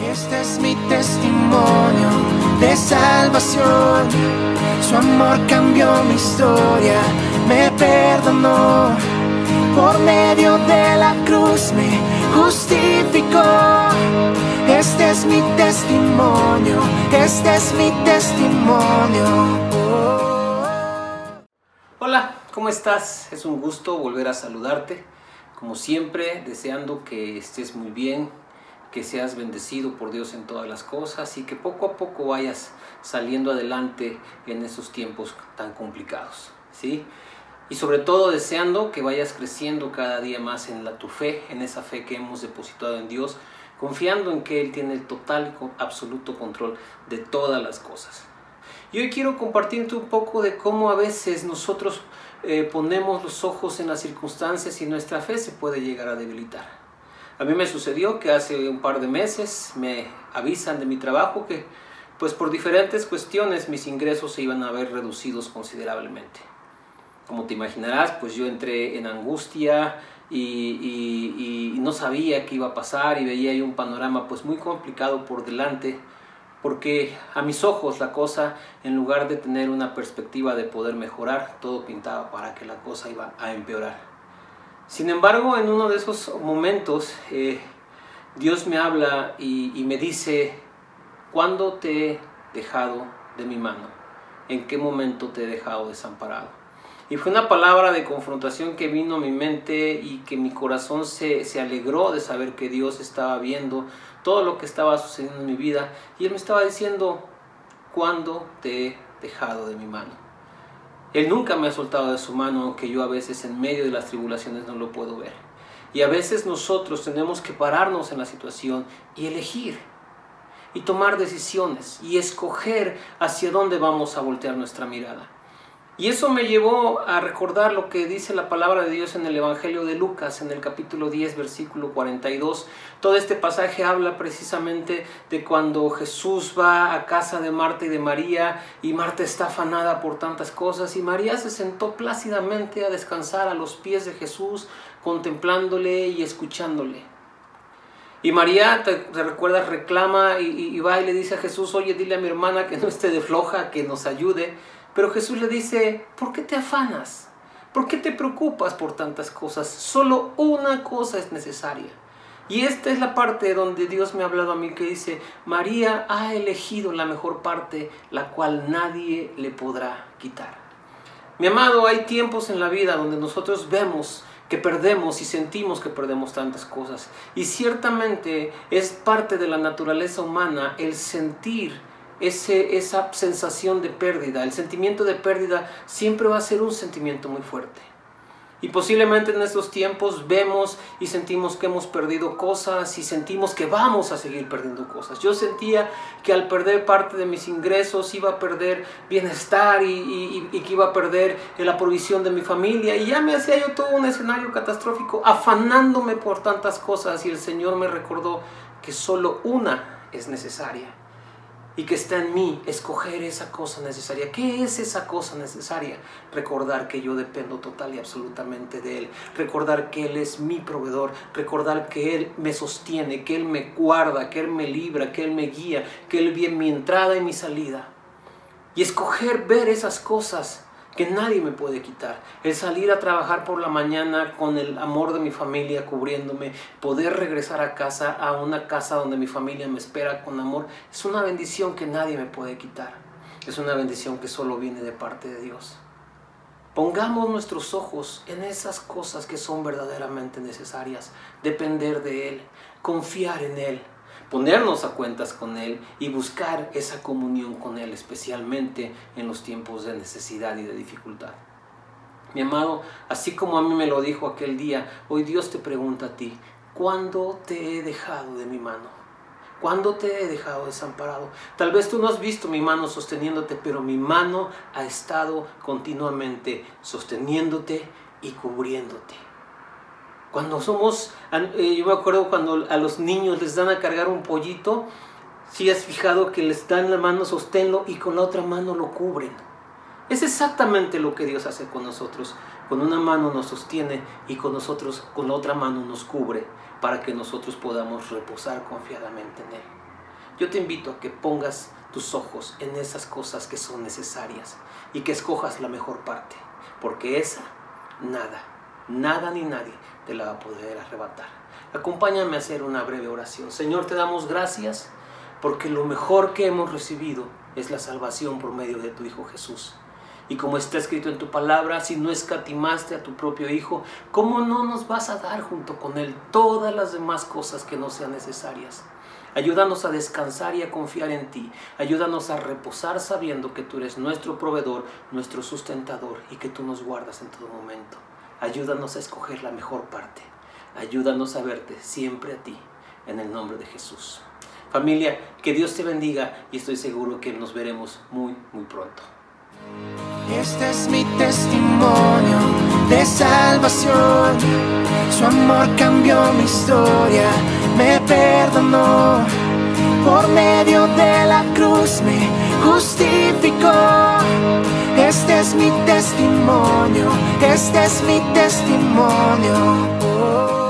Este es mi testimonio de salvación. Su amor cambió mi historia, me perdonó. Por medio de la cruz me justificó. Este es mi testimonio, este es mi testimonio. Hola, ¿cómo estás? Es un gusto volver a saludarte. Como siempre, deseando que estés muy bien, que seas bendecido por Dios en todas las cosas y que poco a poco vayas saliendo adelante en esos tiempos tan complicados, ¿sí? Y sobre todo deseando que vayas creciendo cada día más en la, tu fe, en esa fe que hemos depositado en Dios, confiando en que Él tiene el total y absoluto control de todas las cosas. Y hoy quiero compartirte un poco de cómo a veces nosotros eh, ponemos los ojos en las circunstancias y nuestra fe se puede llegar a debilitar. A mí me sucedió que hace un par de meses me avisan de mi trabajo que pues por diferentes cuestiones mis ingresos se iban a ver reducidos considerablemente. Como te imaginarás, pues yo entré en angustia y, no sabía qué iba a pasar y veía ahí un panorama pues muy complicado por delante porque a mis ojos la cosa, en lugar de tener una perspectiva de poder mejorar, todo pintaba para que la cosa iba a empeorar. Sin embargo, en uno de esos momentos, eh, Dios me habla y, me dice, ¿cuándo te he dejado de mi mano? ¿En qué momento te he dejado desamparado? Y fue una palabra de confrontación que vino a mi mente y que mi corazón se, se, alegró de saber que Dios estaba viendo todo lo que estaba sucediendo en mi vida. Y Él me estaba diciendo, ¿cuándo te he dejado de mi mano? Él nunca me ha soltado de su mano, aunque yo a veces en medio de las tribulaciones no lo puedo ver. Y a veces nosotros tenemos que pararnos en la situación y elegir y tomar decisiones y escoger hacia dónde vamos a voltear nuestra mirada. Y eso me llevó a recordar lo que dice la palabra de Dios en el Evangelio de Lucas, en el capítulo 10, versículo 42. Todo este pasaje habla precisamente de cuando Jesús va a casa de Marta y de María y Marta está afanada por tantas cosas y María se sentó plácidamente a descansar a los pies de Jesús, contemplándole y escuchándole. Y María, te, recuerdas, reclama y, y, va y le dice a Jesús, oye, dile a mi hermana que no esté de floja, que nos ayude. Pero Jesús le dice, ¿por qué te afanas? ¿Por qué te preocupas por tantas cosas? Solo una cosa es necesaria. Y esta es la parte donde Dios me ha hablado a mí que dice, María ha elegido la mejor parte, la cual nadie le podrá quitar. Mi amado, hay tiempos en la vida donde nosotros vemos que perdemos y sentimos que perdemos tantas cosas. Y ciertamente es parte de la naturaleza humana el sentir ese, esa sensación de pérdida. El sentimiento de pérdida siempre va a ser un sentimiento muy fuerte. Y posiblemente en estos tiempos vemos y sentimos que hemos perdido cosas y sentimos que vamos a seguir perdiendo cosas. Yo sentía que al perder parte de mis ingresos iba a perder bienestar y, y que iba a perder la provisión de mi familia. Y ya me hacía yo todo un escenario catastrófico, afanándome por tantas cosas. Y el Señor me recordó que solo una es necesaria y que está en mí escoger esa cosa necesaria. ¿Qué es esa cosa necesaria? Recordar que yo dependo total y absolutamente de Él. Recordar que Él es mi proveedor. Recordar que Él me sostiene, que Él me guarda, que Él me libra, que Él me guía, que Él ve mi entrada y mi salida. Y escoger ver esas cosas que nadie me puede quitar. El salir a trabajar por la mañana con el amor de mi familia cubriéndome, poder regresar a casa, a una casa donde mi familia me espera con amor, es una bendición que nadie me puede quitar. Es una bendición que solo viene de parte de Dios. Pongamos nuestros ojos en esas cosas que son verdaderamente necesarias, depender de Él, confiar en Él, ponernos a cuentas con Él y buscar esa comunión con Él, especialmente en los tiempos de necesidad y de dificultad. Mi amado, así como a mí me lo dijo aquel día, hoy Dios te pregunta a ti, ¿cuándo te he dejado de mi mano? ¿Cuándo te he dejado desamparado? Tal vez tú no has visto mi mano sosteniéndote, pero mi mano ha estado continuamente sosteniéndote y cubriéndote. Cuando somos, eh, yo me acuerdo cuando a los niños les dan a cargar un pollito, si has fijado que les dan la mano, sosténlo y con la otra mano lo cubren. Es exactamente lo que Dios hace con nosotros. Con una mano nos sostiene y con nosotros, con la otra mano nos cubre para que nosotros podamos reposar confiadamente en Él. Yo te invito a que pongas tus ojos en esas cosas que son necesarias y que escojas la mejor parte, porque esa, nada, nada ni nadie te la va a poder arrebatar. Acompáñame a hacer una breve oración. Señor, te damos gracias porque lo mejor que hemos recibido es la salvación por medio de tu Hijo Jesús. Y como está escrito en tu palabra, si no escatimaste a tu propio Hijo, ¿cómo no nos vas a dar junto con Él todas las demás cosas que no sean necesarias? Ayúdanos a descansar y a confiar en ti. Ayúdanos a reposar sabiendo que tú eres nuestro proveedor, nuestro sustentador y que tú nos guardas en todo momento. Ayúdanos a escoger la mejor parte. Ayúdanos a verte siempre a ti, en el nombre de Jesús. Familia, que Dios te bendiga y estoy seguro que nos veremos muy, muy pronto. Este es mi testimonio de salvación. Su amor cambió mi historia, me perdonó. Por medio de la cruz me justificó. Este es mi testimonio, este es mi testimonio. Oh.